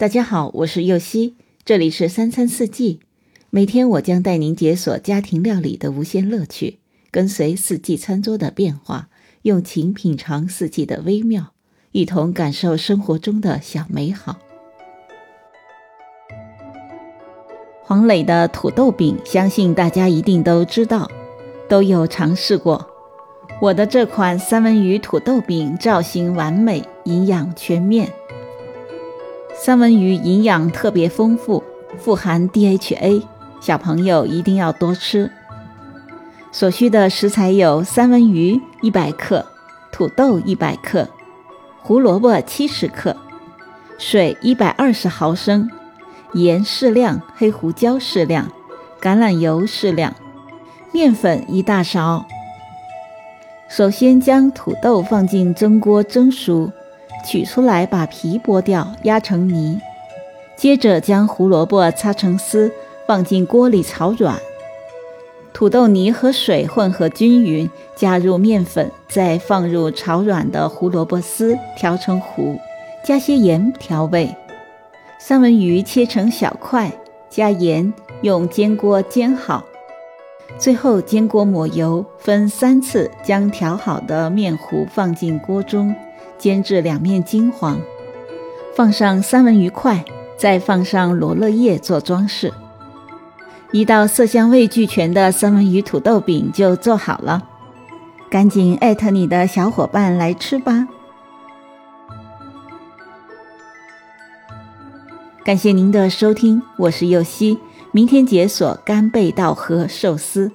大家好，我是右希，这里是三餐四季。每天我将带您解锁家庭料理的无限乐趣，跟随四季餐桌的变化，用情品尝四季的微妙，一同感受生活中的小美好。黄磊的土豆饼，相信大家一定都知道，都有尝试过。我的这款三文鱼土豆饼造型完美，营养全面。三文鱼营养特别丰富，富含 DHA，小朋友一定要多吃。所需的食材有三文鱼一百克、土豆一百克、胡萝卜七十克、水一百二十毫升、盐适量、黑胡椒适量、橄榄油适量、面粉一大勺。首先将土豆放进蒸锅蒸熟。取出来，把皮剥掉，压成泥。接着将胡萝卜擦成丝，放进锅里炒软。土豆泥和水混合均匀，加入面粉，再放入炒软的胡萝卜丝，调成糊，加些盐调味。三文鱼切成小块，加盐，用煎锅煎好。最后煎锅抹油，分三次将调好的面糊放进锅中。煎至两面金黄，放上三文鱼块，再放上罗勒叶做装饰，一道色香味俱全的三文鱼土豆饼就做好了。赶紧艾特你的小伙伴来吃吧！感谢您的收听，我是右希，明天解锁干贝稻荷寿司。